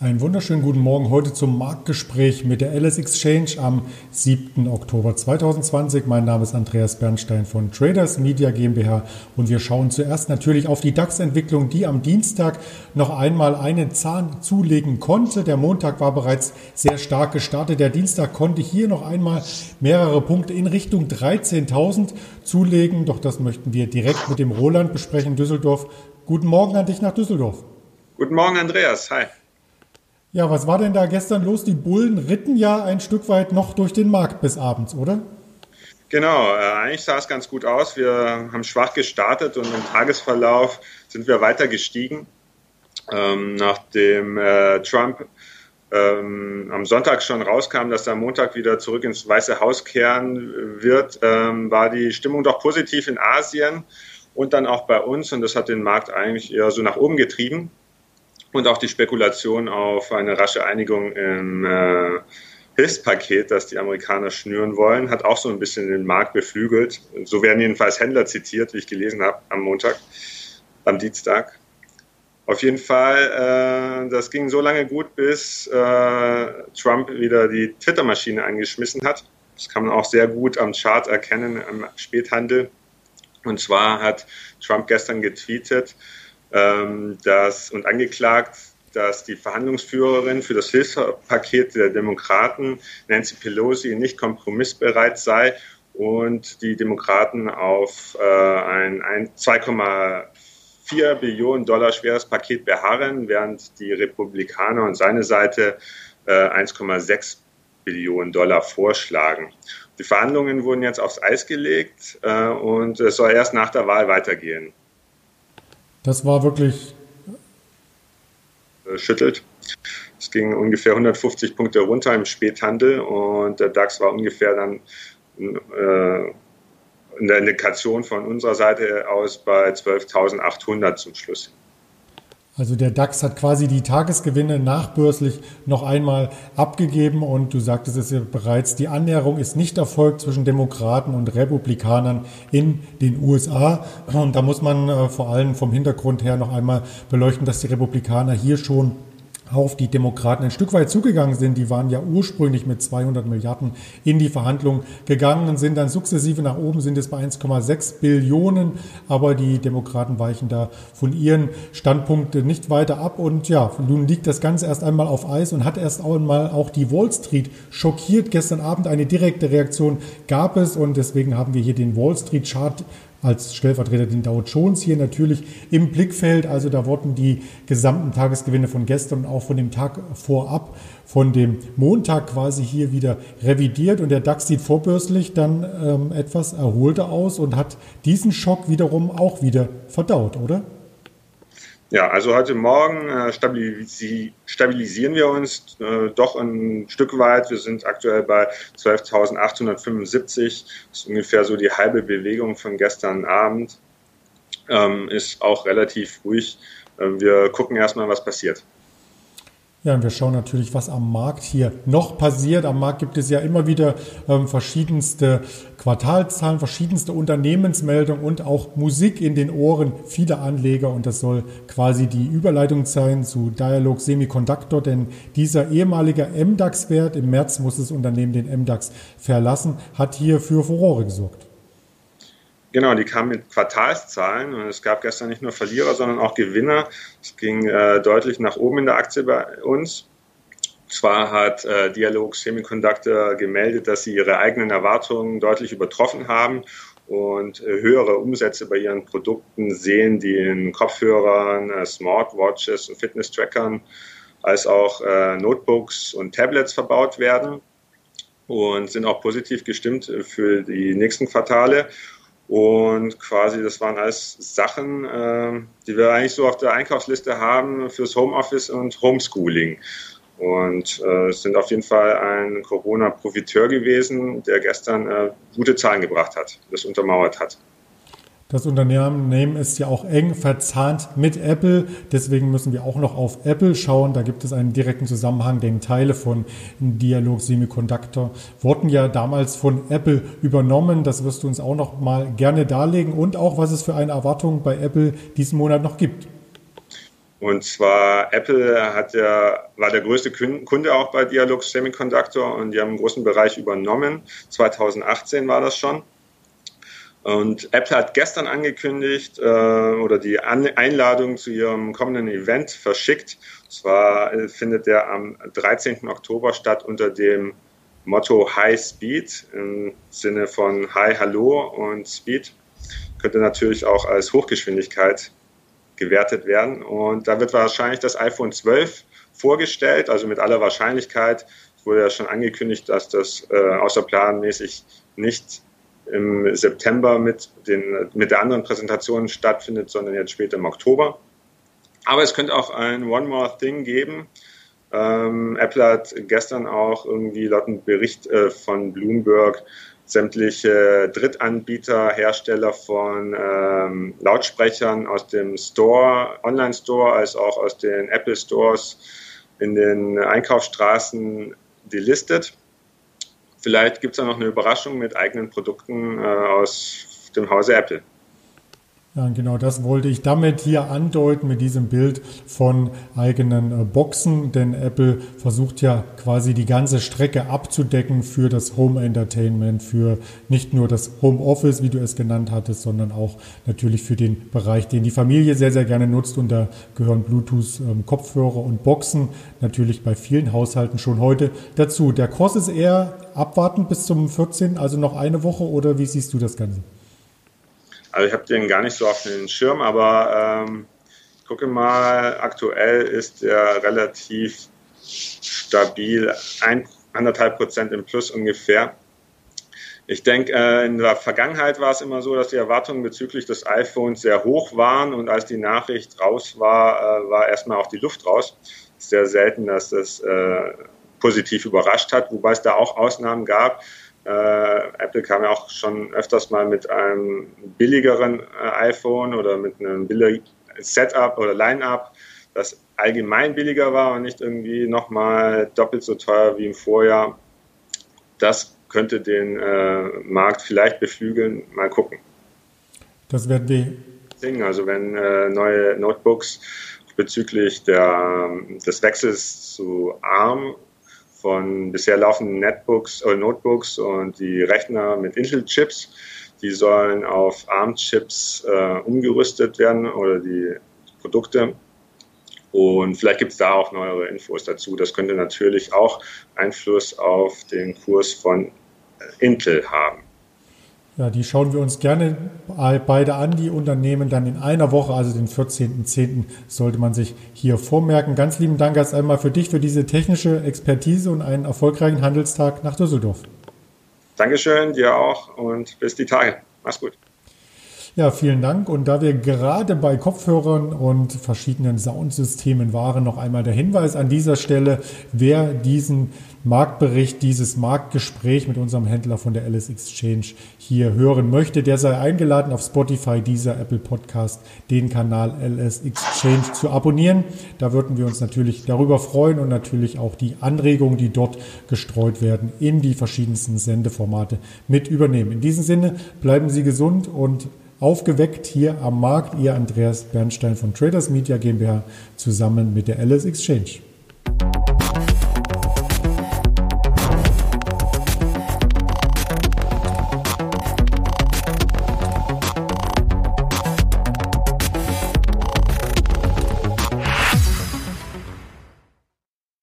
Einen wunderschönen guten Morgen heute zum Marktgespräch mit der LS Exchange am 7. Oktober 2020. Mein Name ist Andreas Bernstein von Traders Media GmbH und wir schauen zuerst natürlich auf die DAX-Entwicklung, die am Dienstag noch einmal einen Zahn zulegen konnte. Der Montag war bereits sehr stark gestartet. Der Dienstag konnte hier noch einmal mehrere Punkte in Richtung 13.000 zulegen. Doch das möchten wir direkt mit dem Roland besprechen, Düsseldorf. Guten Morgen an dich nach Düsseldorf. Guten Morgen, Andreas. Hi. Ja, was war denn da gestern los? Die Bullen ritten ja ein Stück weit noch durch den Markt bis abends, oder? Genau, äh, eigentlich sah es ganz gut aus. Wir haben schwach gestartet und im Tagesverlauf sind wir weiter gestiegen. Ähm, nachdem äh, Trump ähm, am Sonntag schon rauskam, dass er am Montag wieder zurück ins Weiße Haus kehren wird, ähm, war die Stimmung doch positiv in Asien und dann auch bei uns. Und das hat den Markt eigentlich eher so nach oben getrieben und auch die Spekulation auf eine rasche Einigung im äh, Hilfspaket, das die Amerikaner schnüren wollen, hat auch so ein bisschen den Markt beflügelt. So werden jedenfalls Händler zitiert, wie ich gelesen habe am Montag, am Dienstag. Auf jeden Fall, äh, das ging so lange gut, bis äh, Trump wieder die Twitter-Maschine angeschmissen hat. Das kann man auch sehr gut am Chart erkennen, am Späthandel. Und zwar hat Trump gestern getweetet, ähm, dass, und angeklagt, dass die Verhandlungsführerin für das Hilfspaket der Demokraten, Nancy Pelosi, nicht kompromissbereit sei und die Demokraten auf äh, ein, ein 2,4 Billionen Dollar schweres Paket beharren, während die Republikaner und seine Seite äh, 1,6 Billionen Dollar vorschlagen. Die Verhandlungen wurden jetzt aufs Eis gelegt äh, und es soll erst nach der Wahl weitergehen. Das war wirklich. Schüttelt. Es ging ungefähr 150 Punkte runter im Späthandel und der DAX war ungefähr dann äh, in der Indikation von unserer Seite aus bei 12.800 zum Schluss. Also der DAX hat quasi die Tagesgewinne nachbörslich noch einmal abgegeben und du sagtest es ja bereits, die Annäherung ist nicht erfolgt zwischen Demokraten und Republikanern in den USA. Und da muss man äh, vor allem vom Hintergrund her noch einmal beleuchten, dass die Republikaner hier schon auf die Demokraten ein Stück weit zugegangen sind. Die waren ja ursprünglich mit 200 Milliarden in die Verhandlungen gegangen und sind dann sukzessive nach oben, sind es bei 1,6 Billionen. Aber die Demokraten weichen da von ihren Standpunkten nicht weiter ab. Und ja, nun liegt das Ganze erst einmal auf Eis und hat erst einmal auch die Wall Street schockiert. Gestern Abend eine direkte Reaktion gab es und deswegen haben wir hier den Wall Street Chart als Stellvertreter den Dow Jones hier natürlich im Blickfeld. Also da wurden die gesamten Tagesgewinne von gestern und auch von dem Tag vorab, von dem Montag quasi hier wieder revidiert. Und der DAX sieht vorbörslich dann ähm, etwas erholter aus und hat diesen Schock wiederum auch wieder verdaut, oder? Ja, also heute Morgen äh, stabilisi stabilisieren wir uns äh, doch ein Stück weit. Wir sind aktuell bei 12.875. Das ist ungefähr so die halbe Bewegung von gestern Abend. Ähm, ist auch relativ ruhig. Äh, wir gucken erstmal, was passiert. Ja, und wir schauen natürlich, was am Markt hier noch passiert. Am Markt gibt es ja immer wieder ähm, verschiedenste Quartalzahlen, verschiedenste Unternehmensmeldungen und auch Musik in den Ohren vieler Anleger. Und das soll quasi die Überleitung sein zu Dialog Semiconductor, denn dieser ehemalige MDAX-Wert, im März muss das Unternehmen den MDAX verlassen, hat hier für Furore gesorgt. Genau, die kamen mit Quartalszahlen und es gab gestern nicht nur Verlierer, sondern auch Gewinner. Es ging äh, deutlich nach oben in der Aktie bei uns. Zwar hat äh, Dialog Semiconductor gemeldet, dass sie ihre eigenen Erwartungen deutlich übertroffen haben und äh, höhere Umsätze bei ihren Produkten sehen, die in Kopfhörern, äh, Smartwatches und Fitness-Trackern als auch äh, Notebooks und Tablets verbaut werden und sind auch positiv gestimmt für die nächsten Quartale. Und quasi, das waren alles Sachen, äh, die wir eigentlich so auf der Einkaufsliste haben fürs Homeoffice und Homeschooling. Und äh, sind auf jeden Fall ein Corona-Profiteur gewesen, der gestern äh, gute Zahlen gebracht hat, das untermauert hat. Das Unternehmen ist ja auch eng verzahnt mit Apple. Deswegen müssen wir auch noch auf Apple schauen. Da gibt es einen direkten Zusammenhang, denn Teile von Dialog Semiconductor wurden ja damals von Apple übernommen. Das wirst du uns auch noch mal gerne darlegen und auch, was es für eine Erwartung bei Apple diesen Monat noch gibt. Und zwar Apple hat ja, war der größte Kunde auch bei Dialog Semiconductor und die haben einen großen Bereich übernommen. 2018 war das schon. Und Apple hat gestern angekündigt äh, oder die An Einladung zu ihrem kommenden Event verschickt. Und zwar äh, findet der am 13. Oktober statt unter dem Motto High Speed im Sinne von High Hallo und Speed könnte natürlich auch als Hochgeschwindigkeit gewertet werden. Und da wird wahrscheinlich das iPhone 12 vorgestellt, also mit aller Wahrscheinlichkeit. Es wurde ja schon angekündigt, dass das äh, außerplanmäßig nicht im September mit, den, mit der anderen Präsentation stattfindet, sondern jetzt später im Oktober. Aber es könnte auch ein One More Thing geben. Ähm, Apple hat gestern auch irgendwie laut einem Bericht äh, von Bloomberg sämtliche Drittanbieter, Hersteller von ähm, Lautsprechern aus dem Store, Online-Store, als auch aus den Apple Stores in den Einkaufsstraßen delistet. Vielleicht gibt es da noch eine Überraschung mit eigenen Produkten äh, aus dem Hause Apple. Ja, genau das wollte ich damit hier andeuten mit diesem Bild von eigenen äh, Boxen, denn Apple versucht ja quasi die ganze Strecke abzudecken für das Home Entertainment, für nicht nur das Home Office, wie du es genannt hattest, sondern auch natürlich für den Bereich, den die Familie sehr, sehr gerne nutzt und da gehören Bluetooth ähm, Kopfhörer und Boxen natürlich bei vielen Haushalten schon heute dazu. Der Kurs ist eher abwartend bis zum 14., also noch eine Woche oder wie siehst du das Ganze? Also ich habe den gar nicht so auf den Schirm, aber ähm, gucke mal, aktuell ist der relativ stabil, ein, anderthalb Prozent im Plus ungefähr. Ich denke, äh, in der Vergangenheit war es immer so, dass die Erwartungen bezüglich des iPhones sehr hoch waren und als die Nachricht raus war, äh, war erstmal auch die Luft raus. Sehr selten, dass das äh, positiv überrascht hat, wobei es da auch Ausnahmen gab. Äh, Apple kam ja auch schon öfters mal mit einem billigeren äh, iPhone oder mit einem billigen Setup oder Line-up, das allgemein billiger war und nicht irgendwie nochmal doppelt so teuer wie im Vorjahr. Das könnte den äh, Markt vielleicht beflügeln. Mal gucken. Das werden wir. Also wenn äh, neue Notebooks bezüglich der, des Wechsels zu ARM von bisher laufenden Netbooks äh, Notebooks und die Rechner mit Intel-Chips. Die sollen auf ARM-Chips äh, umgerüstet werden oder die Produkte. Und vielleicht gibt es da auch neuere Infos dazu. Das könnte natürlich auch Einfluss auf den Kurs von äh, Intel haben. Ja, die schauen wir uns gerne beide an, die Unternehmen dann in einer Woche, also den 14.10. sollte man sich hier vormerken. Ganz lieben Dank erst einmal für dich, für diese technische Expertise und einen erfolgreichen Handelstag nach Düsseldorf. Dankeschön, dir auch und bis die Tage. Mach's gut. Ja, vielen Dank. Und da wir gerade bei Kopfhörern und verschiedenen Soundsystemen waren, noch einmal der Hinweis an dieser Stelle, wer diesen Marktbericht, dieses Marktgespräch mit unserem Händler von der LS Exchange hier hören möchte, der sei eingeladen, auf Spotify, dieser Apple Podcast, den Kanal LS Exchange zu abonnieren. Da würden wir uns natürlich darüber freuen und natürlich auch die Anregungen, die dort gestreut werden, in die verschiedensten Sendeformate mit übernehmen. In diesem Sinne bleiben Sie gesund und Aufgeweckt hier am Markt, ihr Andreas Bernstein von Traders Media GmbH zusammen mit der LS Exchange.